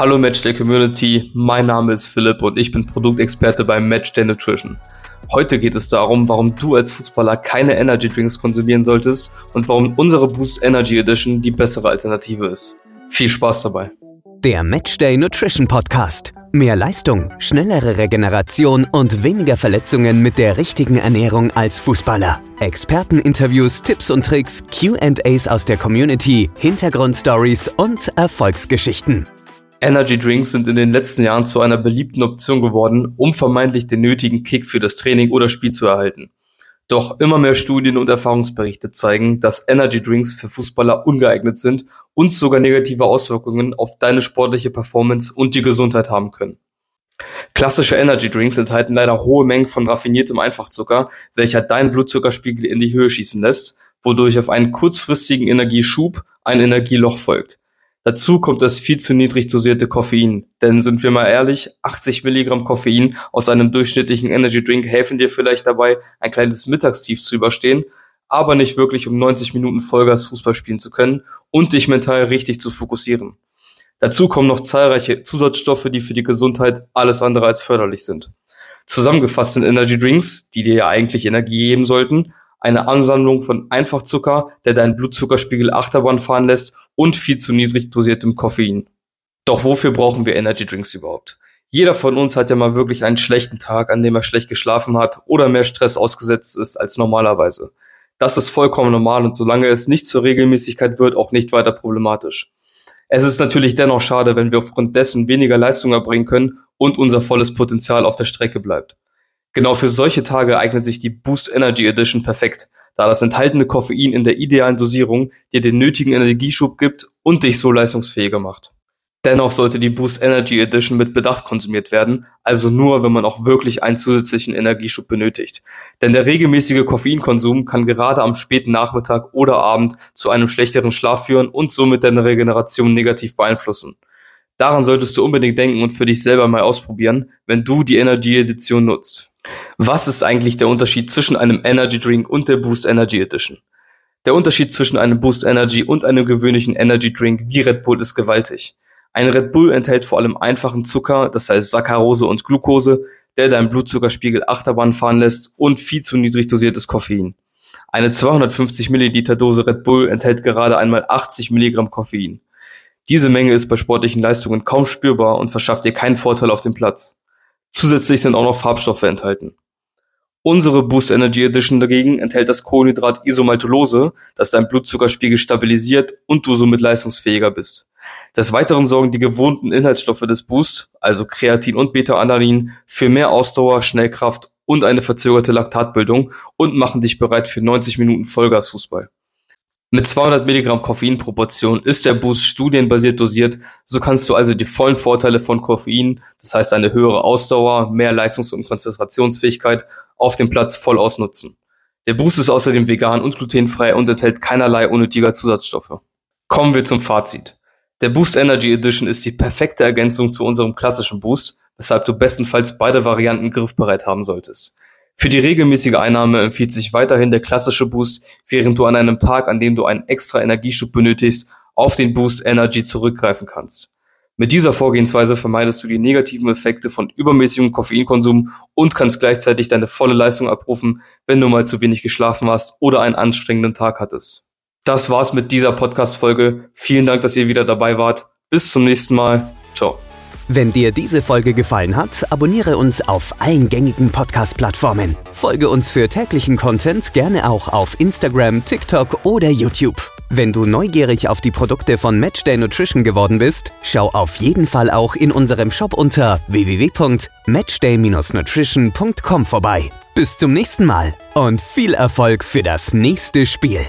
Hallo Matchday Community, mein Name ist Philipp und ich bin Produktexperte bei Matchday Nutrition. Heute geht es darum, warum du als Fußballer keine Energy Drinks konsumieren solltest und warum unsere Boost Energy Edition die bessere Alternative ist. Viel Spaß dabei. Der Matchday Nutrition Podcast. Mehr Leistung, schnellere Regeneration und weniger Verletzungen mit der richtigen Ernährung als Fußballer. Experteninterviews, Tipps und Tricks, QAs aus der Community, Hintergrundstories und Erfolgsgeschichten. Energy Drinks sind in den letzten Jahren zu einer beliebten Option geworden, um vermeintlich den nötigen Kick für das Training oder Spiel zu erhalten. Doch immer mehr Studien und Erfahrungsberichte zeigen, dass Energy Drinks für Fußballer ungeeignet sind und sogar negative Auswirkungen auf deine sportliche Performance und die Gesundheit haben können. Klassische Energy Drinks enthalten leider hohe Mengen von raffiniertem Einfachzucker, welcher deinen Blutzuckerspiegel in die Höhe schießen lässt, wodurch auf einen kurzfristigen Energieschub ein Energieloch folgt. Dazu kommt das viel zu niedrig dosierte Koffein. Denn sind wir mal ehrlich, 80 Milligramm Koffein aus einem durchschnittlichen Energy Drink helfen dir vielleicht dabei, ein kleines Mittagstief zu überstehen, aber nicht wirklich um 90 Minuten Vollgas Fußball spielen zu können und dich mental richtig zu fokussieren. Dazu kommen noch zahlreiche Zusatzstoffe, die für die Gesundheit alles andere als förderlich sind. Zusammengefasst sind Energy Drinks, die dir ja eigentlich Energie geben sollten, eine Ansammlung von Einfachzucker, der deinen Blutzuckerspiegel Achterbahn fahren lässt und viel zu niedrig dosiertem Koffein. Doch wofür brauchen wir Energy Drinks überhaupt? Jeder von uns hat ja mal wirklich einen schlechten Tag, an dem er schlecht geschlafen hat oder mehr Stress ausgesetzt ist als normalerweise. Das ist vollkommen normal und solange es nicht zur Regelmäßigkeit wird, auch nicht weiter problematisch. Es ist natürlich dennoch schade, wenn wir aufgrund dessen weniger Leistung erbringen können und unser volles Potenzial auf der Strecke bleibt. Genau für solche Tage eignet sich die Boost Energy Edition perfekt, da das enthaltene Koffein in der idealen Dosierung dir den nötigen Energieschub gibt und dich so leistungsfähiger macht. Dennoch sollte die Boost Energy Edition mit Bedacht konsumiert werden, also nur, wenn man auch wirklich einen zusätzlichen Energieschub benötigt. Denn der regelmäßige Koffeinkonsum kann gerade am späten Nachmittag oder Abend zu einem schlechteren Schlaf führen und somit deine Regeneration negativ beeinflussen. Daran solltest du unbedingt denken und für dich selber mal ausprobieren, wenn du die Energy Edition nutzt. Was ist eigentlich der Unterschied zwischen einem Energy Drink und der Boost Energy Edition? Der Unterschied zwischen einem Boost Energy und einem gewöhnlichen Energy Drink wie Red Bull ist gewaltig. Ein Red Bull enthält vor allem einfachen Zucker, das heißt Saccharose und Glucose, der deinen Blutzuckerspiegel Achterbahn fahren lässt und viel zu niedrig dosiertes Koffein. Eine 250 Milliliter Dose Red Bull enthält gerade einmal 80 Milligramm Koffein. Diese Menge ist bei sportlichen Leistungen kaum spürbar und verschafft dir keinen Vorteil auf dem Platz. Zusätzlich sind auch noch Farbstoffe enthalten. Unsere Boost Energy Edition dagegen enthält das Kohlenhydrat Isomaltulose, das deinen Blutzuckerspiegel stabilisiert und du somit leistungsfähiger bist. Des Weiteren sorgen die gewohnten Inhaltsstoffe des Boost, also Kreatin und Beta-Alanin, für mehr Ausdauer, Schnellkraft und eine verzögerte Laktatbildung und machen dich bereit für 90 Minuten Vollgasfußball. Mit 200 Milligramm Koffein pro Portion ist der Boost studienbasiert dosiert, so kannst du also die vollen Vorteile von Koffein, das heißt eine höhere Ausdauer, mehr Leistungs- und Konzentrationsfähigkeit, auf dem Platz voll ausnutzen. Der Boost ist außerdem vegan und glutenfrei und enthält keinerlei unnötiger Zusatzstoffe. Kommen wir zum Fazit. Der Boost Energy Edition ist die perfekte Ergänzung zu unserem klassischen Boost, weshalb du bestenfalls beide Varianten griffbereit haben solltest. Für die regelmäßige Einnahme empfiehlt sich weiterhin der klassische Boost, während du an einem Tag, an dem du einen extra Energieschub benötigst, auf den Boost Energy zurückgreifen kannst. Mit dieser Vorgehensweise vermeidest du die negativen Effekte von übermäßigem Koffeinkonsum und kannst gleichzeitig deine volle Leistung abrufen, wenn du mal zu wenig geschlafen hast oder einen anstrengenden Tag hattest. Das war's mit dieser Podcast-Folge. Vielen Dank, dass ihr wieder dabei wart. Bis zum nächsten Mal. Ciao. Wenn dir diese Folge gefallen hat, abonniere uns auf allen gängigen Podcast-Plattformen. Folge uns für täglichen Content gerne auch auf Instagram, TikTok oder YouTube. Wenn du neugierig auf die Produkte von Matchday Nutrition geworden bist, schau auf jeden Fall auch in unserem Shop unter www.matchday-nutrition.com vorbei. Bis zum nächsten Mal und viel Erfolg für das nächste Spiel.